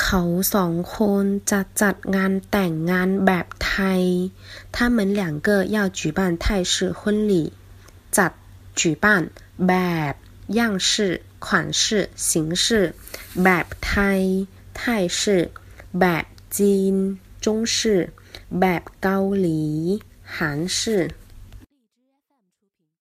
เขาสองคนจะจัดงานแต่งงานแบบไทย他们两个要举办泰式婚礼จัด举办แบบ样式款式形式แบบไทย泰式แบบจีน中式แบบเกาหลี韩式